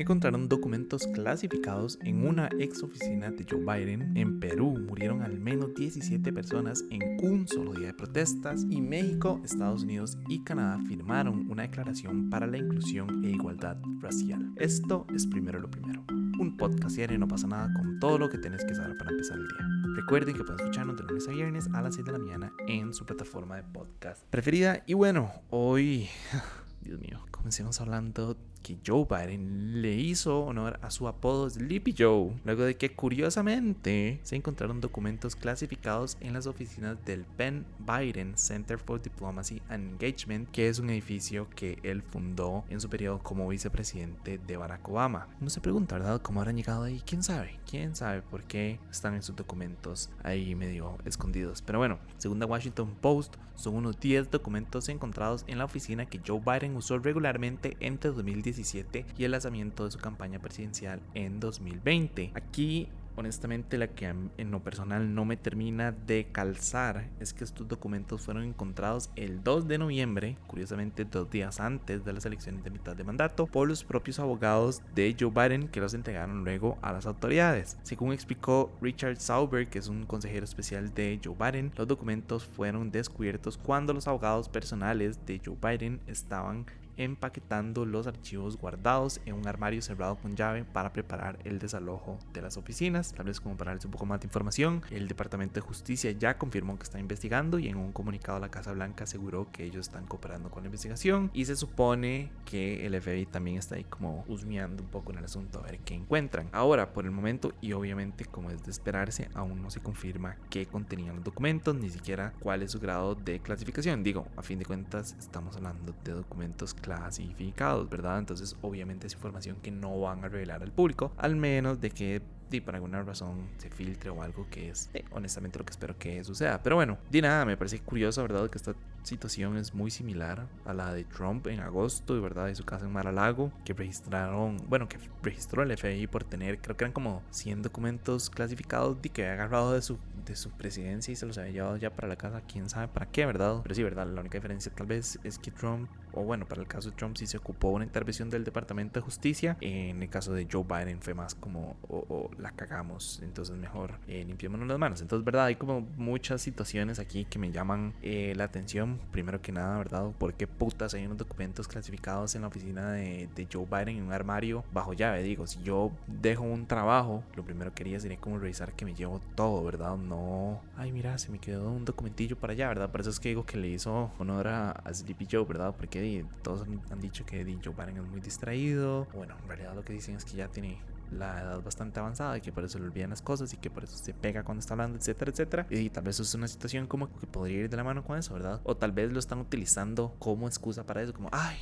encontraron documentos clasificados en una ex oficina de Joe Biden. En Perú murieron al menos 17 personas en un solo día de protestas. Y México, Estados Unidos y Canadá firmaron una declaración para la inclusión e igualdad racial. Esto es primero lo primero. Un podcast diario no pasa nada con todo lo que tienes que saber para empezar el día. Recuerden que pueden escucharnos de lunes a viernes a las 6 de la mañana en su plataforma de podcast preferida. Y bueno, hoy, Dios mío, comencemos hablando que Joe Biden le hizo honor a su apodo Sleepy Joe, luego de que curiosamente se encontraron documentos clasificados en las oficinas del Penn Biden Center for Diplomacy and Engagement, que es un edificio que él fundó en su periodo como vicepresidente de Barack Obama. No se pregunta, ¿verdad?, cómo habrán llegado ahí. ¿Quién sabe? ¿Quién sabe por qué están esos documentos ahí medio escondidos? Pero bueno, según The Washington Post, son unos 10 documentos encontrados en la oficina que Joe Biden usó regularmente entre 2017 y el lanzamiento de su campaña presidencial en 2020. Aquí honestamente la que en lo personal no me termina de calzar es que estos documentos fueron encontrados el 2 de noviembre, curiosamente dos días antes de las elecciones de mitad de mandato, por los propios abogados de Joe Biden que los entregaron luego a las autoridades. Según explicó Richard Sauber, que es un consejero especial de Joe Biden, los documentos fueron descubiertos cuando los abogados personales de Joe Biden estaban empaquetando los archivos guardados en un armario cerrado con llave para preparar el desalojo de las oficinas. Tal vez como para darles un poco más de información, el Departamento de Justicia ya confirmó que está investigando y en un comunicado la Casa Blanca aseguró que ellos están cooperando con la investigación y se supone que el FBI también está ahí como husmeando un poco en el asunto a ver qué encuentran. Ahora, por el momento y obviamente como es de esperarse, aún no se confirma qué contenían los documentos, ni siquiera cuál es su grado de clasificación. Digo, a fin de cuentas estamos hablando de documentos clasificados, ¿verdad? Entonces obviamente es información que no van a revelar al público, al menos de que y por alguna razón se filtre o algo que es eh, honestamente lo que espero que suceda. Pero bueno, de nada, me parece curioso, ¿verdad? Que esta situación es muy similar a la de Trump en agosto, verdad, de su casa en Mar-a-Lago, que registraron, bueno, que registró el FBI por tener, creo que eran como 100 documentos clasificados de que había agarrado de su, de su presidencia y se los había llevado ya para la casa, quién sabe para qué, ¿verdad? Pero sí, ¿verdad? La única diferencia tal vez es que Trump, o bueno, para el caso de Trump sí se ocupó una intervención del Departamento de Justicia, en el caso de Joe Biden fue más como, o, la cagamos, entonces mejor eh, las manos. Entonces, ¿verdad? Hay como muchas situaciones aquí que me llaman eh, la atención primero que nada, ¿verdad? ¿Por qué putas hay unos documentos clasificados en la oficina de, Joe Biden en un armario bajo llave? Digo, si yo dejo un trabajo, lo primero que haría sería como revisar que me llevo todo, ¿verdad? No, ay, mira, se me quedó un documentillo para allá, ¿verdad? Por eso es que digo que le hizo honor a, Sleepy Joe, ¿verdad? Porque todos han, dicho que Joe Biden es muy distraído. Bueno, en realidad lo que dicen es que ya tiene la edad bastante avanzada y que por eso le olvidan las cosas y que por eso se pega cuando está hablando, etcétera, etcétera. Y tal vez es una situación como que podría ir de la mano con eso, ¿verdad? O tal vez lo están utilizando como excusa para eso, como, ay,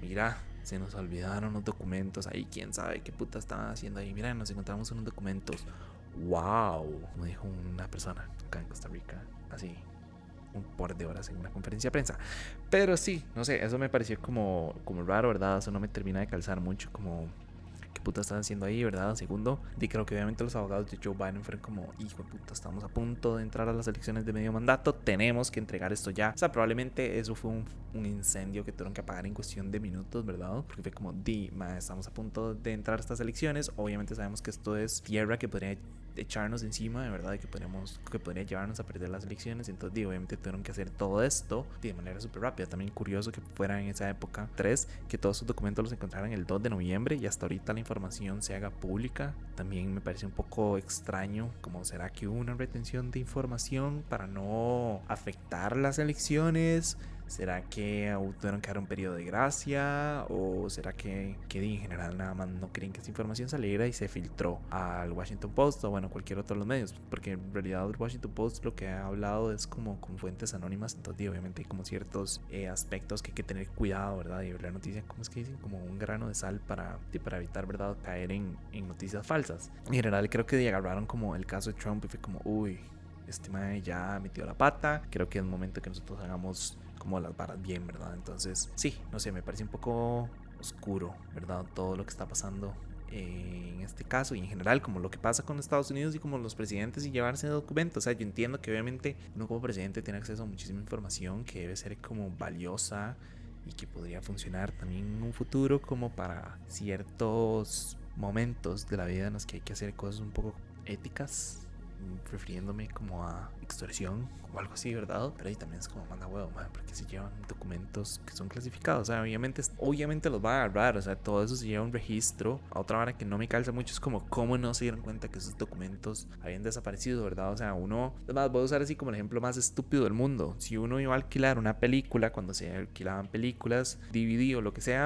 mira, se nos olvidaron los documentos ahí, quién sabe qué puta estaban haciendo ahí. Mira, nos encontramos unos documentos. ¡Wow! Me dijo una persona acá en Costa Rica, así, un par de horas en una conferencia de prensa. Pero sí, no sé, eso me pareció como, como raro, ¿verdad? Eso no me termina de calzar mucho, como qué puta están haciendo ahí, ¿verdad? Segundo, y creo que obviamente los abogados de Joe Biden fueron como, hijo de puta, estamos a punto de entrar a las elecciones de medio mandato, tenemos que entregar esto ya. O sea, probablemente eso fue un, un incendio que tuvieron que apagar en cuestión de minutos, ¿verdad? Porque fue como, di, estamos a punto de entrar a estas elecciones, obviamente sabemos que esto es tierra que podría echarnos encima, de verdad, que podríamos, que podría llevarnos a perder las elecciones. Entonces, obviamente tuvieron que hacer todo esto de manera súper rápida. También curioso que fuera en esa época 3, que todos sus documentos los encontraran el 2 de noviembre y hasta ahorita la información se haga pública. También me parece un poco extraño, como será que hubo una retención de información para no afectar las elecciones. ¿Será que tuvieron que dar un periodo de gracia? ¿O será que, que en general nada más no querían que esa información saliera y se filtró al Washington Post o bueno, cualquier otro de los medios? Porque en realidad el Washington Post lo que ha hablado es como con fuentes anónimas, entonces obviamente hay como ciertos eh, aspectos que hay que tener cuidado, ¿verdad? Y la noticia, ¿cómo es que dicen? Como un grano de sal para, para evitar, ¿verdad? Caer en, en noticias falsas. En general creo que agarraron como el caso de Trump y fue como, uy, este man ya metió la pata, creo que es momento que nosotros hagamos como las varas bien, ¿verdad? Entonces, sí, no sé, me parece un poco oscuro, ¿verdad? Todo lo que está pasando eh, en este caso y en general como lo que pasa con Estados Unidos y como los presidentes y llevarse documentos. O sea, yo entiendo que obviamente uno como presidente tiene acceso a muchísima información que debe ser como valiosa y que podría funcionar también en un futuro como para ciertos momentos de la vida en los que hay que hacer cosas un poco éticas refiriéndome como a extorsión o algo así, ¿verdad? Pero ahí también es como manda huevo, man, porque se llevan documentos que son clasificados. O sea, obviamente, obviamente los va a agarrar, o sea, todo eso se lleva un registro. A otra hora que no me calza mucho es como cómo no se dieron cuenta que esos documentos habían desaparecido, ¿verdad? O sea, uno, además, voy a usar así como el ejemplo más estúpido del mundo. Si uno iba a alquilar una película, cuando se alquilaban películas, DVD o lo que sea,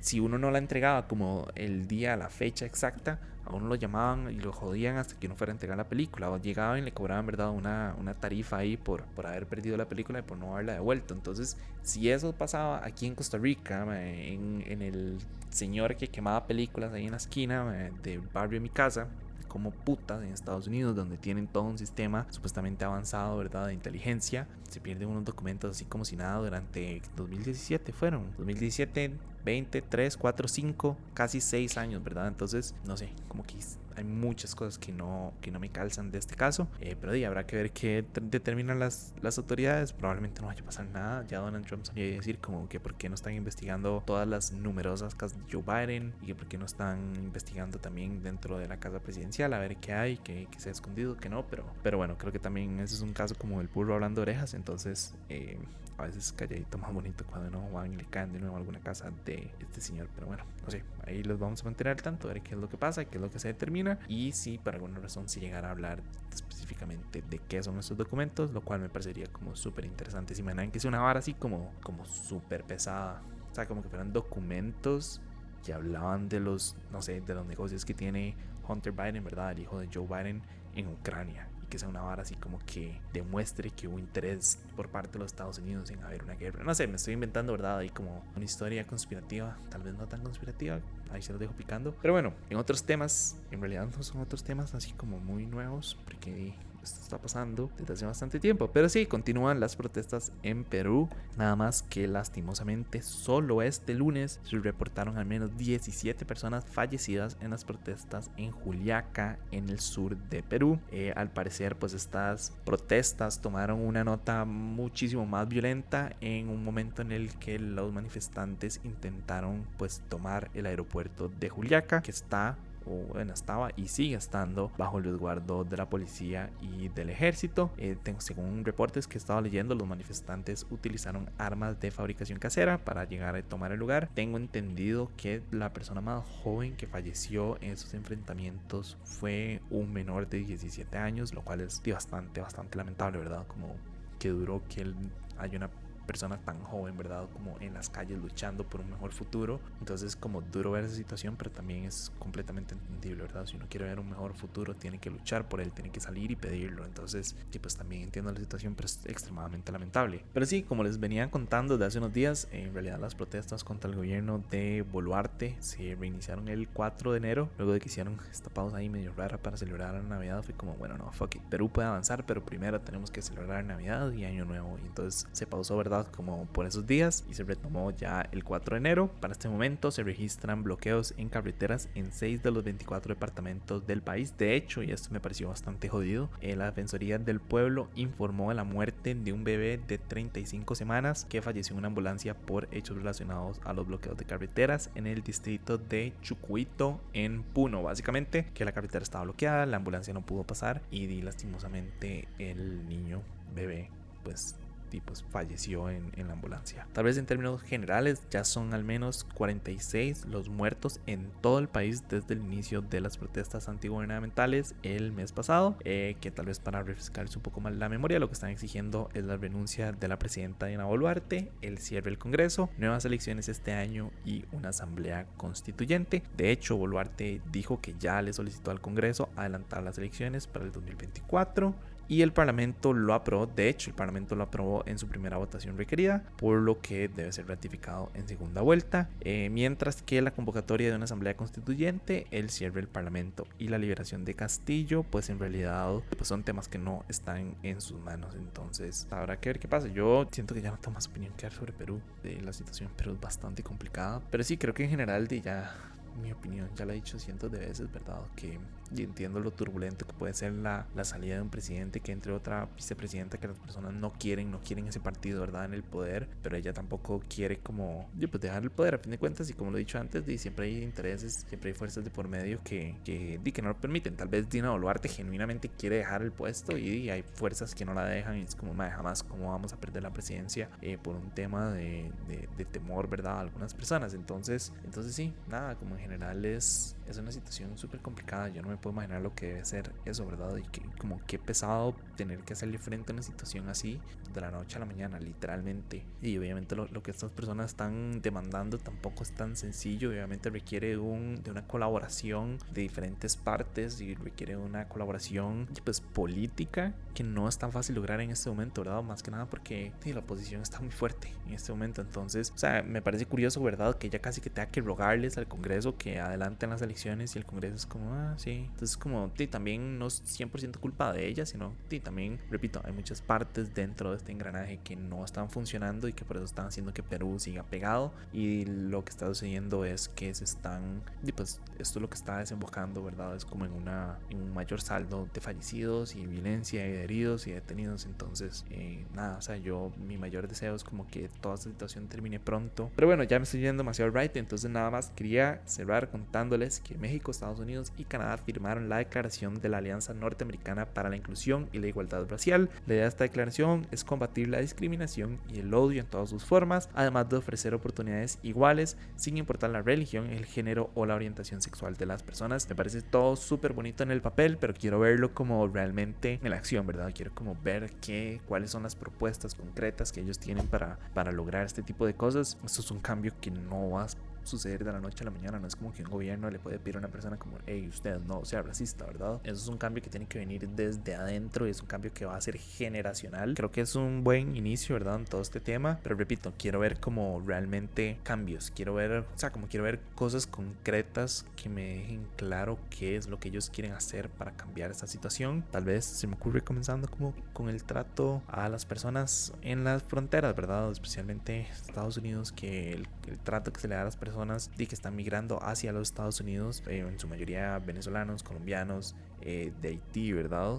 si uno no la entregaba como el día, la fecha exacta, a uno lo llamaban y lo jodían hasta que no fuera a entregar la película. O llegaban y le cobraban, ¿verdad?, una, una tarifa ahí por, por haber perdido la película y por no haberla devuelto. Entonces, si eso pasaba aquí en Costa Rica, en, el señor que quemaba películas ahí en la esquina del barrio de mi casa, como putas en Estados Unidos, donde tienen todo un sistema supuestamente avanzado, ¿verdad?, de inteligencia. Se pierden unos documentos así como si nada durante 2017 fueron. 2017 20, 3, 4, 5, casi 6 años, ¿verdad? Entonces, no sé, como que hay muchas cosas que no, que no me calzan de este caso, eh, pero sí, habrá que ver qué determinan las, las autoridades. Probablemente no vaya a pasar nada. Ya Donald Trump sabía decir como que por qué no están investigando todas las numerosas casas de Joe Biden y que por qué no están investigando también dentro de la casa presidencial a ver qué hay, qué, se ha escondido, qué no, pero, pero bueno, creo que también ese es un caso como el burro hablando orejas, entonces... Eh, a veces calladito más bonito cuando no van y le caen de nuevo a alguna casa de este señor. Pero bueno, no sé, ahí los vamos a mantener al tanto, a ver qué es lo que pasa, qué es lo que se determina y si por alguna razón si llegara a hablar específicamente de qué son estos documentos, lo cual me parecería como súper interesante. Si me dan que sea una vara así como, como súper pesada, o sea, como que fueran documentos que hablaban de los, no sé, de los negocios que tiene Hunter Biden, ¿verdad? El hijo de Joe Biden en Ucrania que sea una vara así como que demuestre que hubo interés por parte de los Estados Unidos en haber una guerra. No sé, me estoy inventando, ¿verdad? Ahí como una historia conspirativa, tal vez no tan conspirativa, ahí se lo dejo picando. Pero bueno, en otros temas, en realidad no son otros temas así como muy nuevos, porque esto está pasando desde hace bastante tiempo. Pero sí, continúan las protestas en Perú. Nada más que lastimosamente solo este lunes se reportaron al menos 17 personas fallecidas en las protestas en Juliaca, en el sur de Perú. Eh, al parecer, pues estas protestas tomaron una nota muchísimo más violenta en un momento en el que los manifestantes intentaron pues tomar el aeropuerto de Juliaca, que está bueno, estaba y sigue estando bajo el resguardo de la policía y del ejército. Eh, tengo, según reportes que he estado leyendo, los manifestantes utilizaron armas de fabricación casera para llegar a tomar el lugar. Tengo entendido que la persona más joven que falleció en esos enfrentamientos fue un menor de 17 años, lo cual es bastante, bastante lamentable, ¿verdad? Como que duró que él haya una persona tan joven, ¿verdad? Como en las calles luchando por un mejor futuro. Entonces, como duro ver esa situación, pero también es completamente entendible, ¿verdad? Si uno quiere ver un mejor futuro, tiene que luchar por él, tiene que salir y pedirlo. Entonces, sí, pues también entiendo la situación, pero es extremadamente lamentable. Pero sí, como les venía contando desde hace unos días, en realidad las protestas contra el gobierno de Boluarte se reiniciaron el 4 de enero, luego de que hicieron esta pausa ahí medio rara para celebrar la Navidad. Fue como, bueno, no, fuck it. Perú puede avanzar, pero primero tenemos que celebrar Navidad y Año Nuevo. Y entonces se pausó, ¿verdad? Como por esos días y se retomó ya el 4 de enero. Para este momento se registran bloqueos en carreteras en 6 de los 24 departamentos del país. De hecho, y esto me pareció bastante jodido, eh, la Defensoría del Pueblo informó de la muerte de un bebé de 35 semanas que falleció en una ambulancia por hechos relacionados a los bloqueos de carreteras en el distrito de Chucuito en Puno. Básicamente que la carretera estaba bloqueada, la ambulancia no pudo pasar y lastimosamente el niño bebé pues y pues falleció en, la ambulancia. Tal vez en términos generales ya son al menos 46 los muertos en todo el país desde el inicio de las protestas antigubernamentales el mes pasado, eh, que tal vez para refrescarles un poco más la memoria lo que están exigiendo es la renuncia de la presidenta Diana Boluarte, el cierre del Congreso, nuevas elecciones este año y una asamblea constituyente. De hecho, Boluarte dijo que ya le solicitó al Congreso adelantar las elecciones para el 2024 y el Parlamento lo aprobó. De hecho, el Parlamento lo aprobó en su primera votación requerida, por lo que debe ser ratificado en segunda vuelta. Eh, mientras que la convocatoria de una asamblea constituyente, el cierre del Parlamento y la liberación de Castillo, pues en realidad pues son temas que no están en sus manos. Entonces, habrá que ver qué pasa. Yo siento que ya no tengo más opinión que dar sobre Perú. De la situación en Perú es bastante complicada. Pero sí, creo que en general de ya mi opinión, ya lo he dicho cientos de veces, ¿verdad? Que y entiendo lo turbulento que puede ser la, la, salida de un presidente que entre otra vicepresidenta que las personas no quieren, no quieren ese partido, ¿verdad? En el poder, pero ella tampoco quiere como, pues dejar el poder a fin de cuentas y como lo he dicho antes, siempre hay intereses, siempre hay fuerzas de por medio que, que, que no lo permiten. Tal vez Dina Boluarte genuinamente quiere dejar el puesto y, hay fuerzas que no la dejan y es como, madre, jamás cómo vamos a perder la presidencia eh, por un tema de, de, de, temor, ¿verdad? A algunas personas. Entonces, entonces sí, nada, como en general es, es una situación súper complicada. Yo no me puedo imaginar lo que debe ser eso, ¿verdad? Y que como qué pesado tener que hacerle frente a una situación así de la noche a la mañana, literalmente. Y obviamente lo, lo que estas personas están demandando tampoco es tan sencillo. Obviamente requiere un, de una colaboración de diferentes partes y requiere una colaboración pues política que no es tan fácil lograr en este momento, ¿verdad? Más que nada porque sí, la oposición está muy fuerte en este momento. Entonces, o sea, me parece curioso, ¿verdad? Que ella casi que tenga que rogarles al Congreso que adelanten las elecciones y el Congreso es como, ah, sí. Entonces, como, sí, también no es 100% culpa de ella, sino, sí, también, repito, hay muchas partes dentro de este engranaje que no están funcionando y que por eso están haciendo que Perú siga pegado. Y lo que está sucediendo es que se están, y pues esto es lo que está desembocando, ¿verdad? Es como en, una, en un mayor saldo de fallecidos y violencia y de heridos y detenidos. Entonces, eh, nada, o sea, yo, mi mayor deseo es como que toda esta situación termine pronto. Pero bueno, ya me estoy yendo demasiado right, entonces nada más quería cerrar contándoles que México, Estados Unidos y Canadá firmaron la declaración de la Alianza Norteamericana para la Inclusión y la Igualdad Racial. La idea de esta declaración es combatir la discriminación y el odio en todas sus formas, además de ofrecer oportunidades iguales sin importar la religión, el género o la orientación sexual de las personas. Me parece todo súper bonito en el papel, pero quiero verlo como realmente en la acción, ¿verdad? Quiero como ver qué, cuáles son las propuestas concretas que ellos tienen para, para lograr este tipo de cosas. Esto es un cambio que no va suceder de la noche a la mañana. No es como que un gobierno le puede pedir a una persona como, hey, usted no sea racista, ¿verdad? Eso es un cambio que tiene que venir desde adentro y es un cambio que va a ser generacional. Creo que es un buen inicio, ¿verdad? En todo este tema. Pero repito, quiero ver como realmente cambios. Quiero ver, o sea, como quiero ver cosas concretas que me dejen claro qué es lo que ellos quieren hacer para cambiar esta situación. Tal vez se me ocurre comenzando como con el trato a las personas en las fronteras, ¿verdad? Especialmente Estados Unidos, que el, el trato que se le da a las personas personas que están migrando hacia los Estados Unidos, eh, en su mayoría venezolanos, colombianos, eh, de Haití, ¿verdad?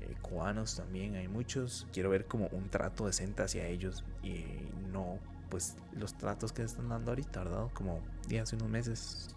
Eh, cubanos también hay muchos. Quiero ver como un trato decente hacia ellos y no pues los tratos que están dando ahorita, ¿verdad? Como días hace unos meses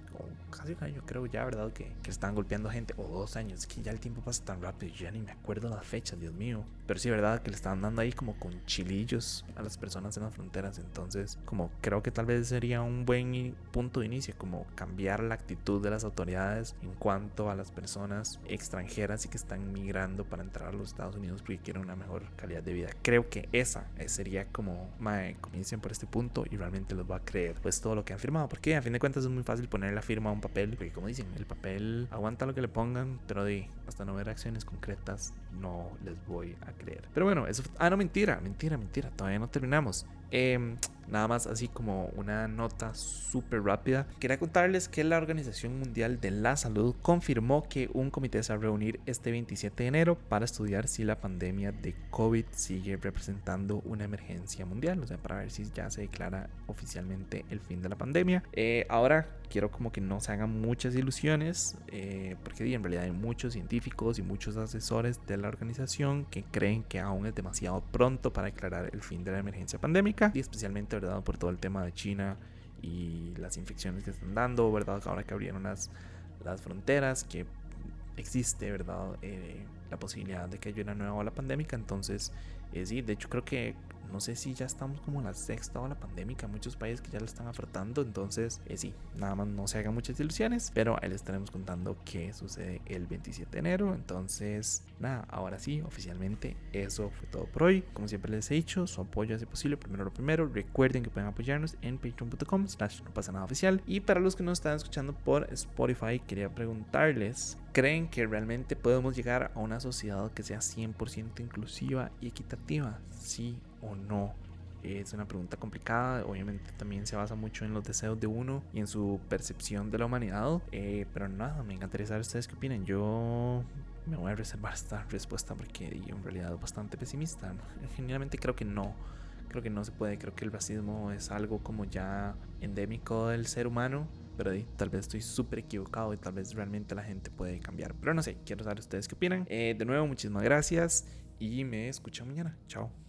casi un año creo ya, ¿verdad? Que, que están golpeando gente, o dos años, que ya el tiempo pasa tan rápido, ya ni me acuerdo las fechas, Dios mío. Pero sí, ¿verdad? Que le están dando ahí como con chilillos a las personas en las fronteras, entonces como creo que tal vez sería un buen punto de inicio, como cambiar la actitud de las autoridades en cuanto a las personas extranjeras y que están migrando para entrar a los Estados Unidos porque quieren una mejor calidad de vida. Creo que esa sería como, mae, comiencen por este punto y realmente los va a creer pues todo lo que han firmado, porque a fin de cuentas es muy fácil poner la firma a un papel, porque como dicen, el papel aguanta lo que le pongan, pero de hasta no ver acciones concretas no les voy a creer. Pero bueno, eso... Ah, no, mentira, mentira, mentira, todavía no terminamos. Eh, Nada más así como una nota súper rápida. Quería contarles que la Organización Mundial de la Salud confirmó que un comité se va a reunir este 27 de enero para estudiar si la pandemia de COVID sigue representando una emergencia mundial. O sea, para ver si ya se declara oficialmente el fin de la pandemia. Eh, ahora quiero como que no se hagan muchas ilusiones, eh, porque en realidad hay muchos científicos y muchos asesores de la organización que creen que aún es demasiado pronto para declarar el fin de la emergencia pandémica y especialmente ¿verdad? Por todo el tema de China y las infecciones que están dando, ¿verdad? Ahora que abrieron las, las fronteras, que existe, ¿verdad? Eh, la posibilidad de que haya una nueva ola pandémica. Entonces, eh, sí, de hecho creo que no sé si ya estamos como en la sexta ola pandémica, muchos países que ya lo están afrontando, entonces eh, sí, nada más no se hagan muchas ilusiones, pero ahí les estaremos contando qué sucede el 27 de enero, entonces nada, ahora sí, oficialmente eso fue todo por hoy, como siempre les he dicho, su apoyo hace posible, primero lo primero, recuerden que pueden apoyarnos en patreon.com slash no pasa nada oficial, y para los que nos están escuchando por Spotify, quería preguntarles, ¿creen que realmente podemos llegar a una sociedad que sea 100% inclusiva y equitativa? Sí o no? Es una pregunta complicada, obviamente también se basa mucho en los deseos de uno y en su percepción de la humanidad, eh, pero nada, me encantaría saber ustedes qué opinan. Yo me voy a reservar esta respuesta porque en realidad bastante pesimista. Generalmente creo que no, creo que no se puede, creo que el racismo es algo como ya endémico del ser humano pero tal vez estoy súper equivocado y tal vez realmente la gente puede cambiar. Pero no sé, quiero saber ustedes qué opinan. Eh, de nuevo, muchísimas gracias y me escuchan mañana. Chao.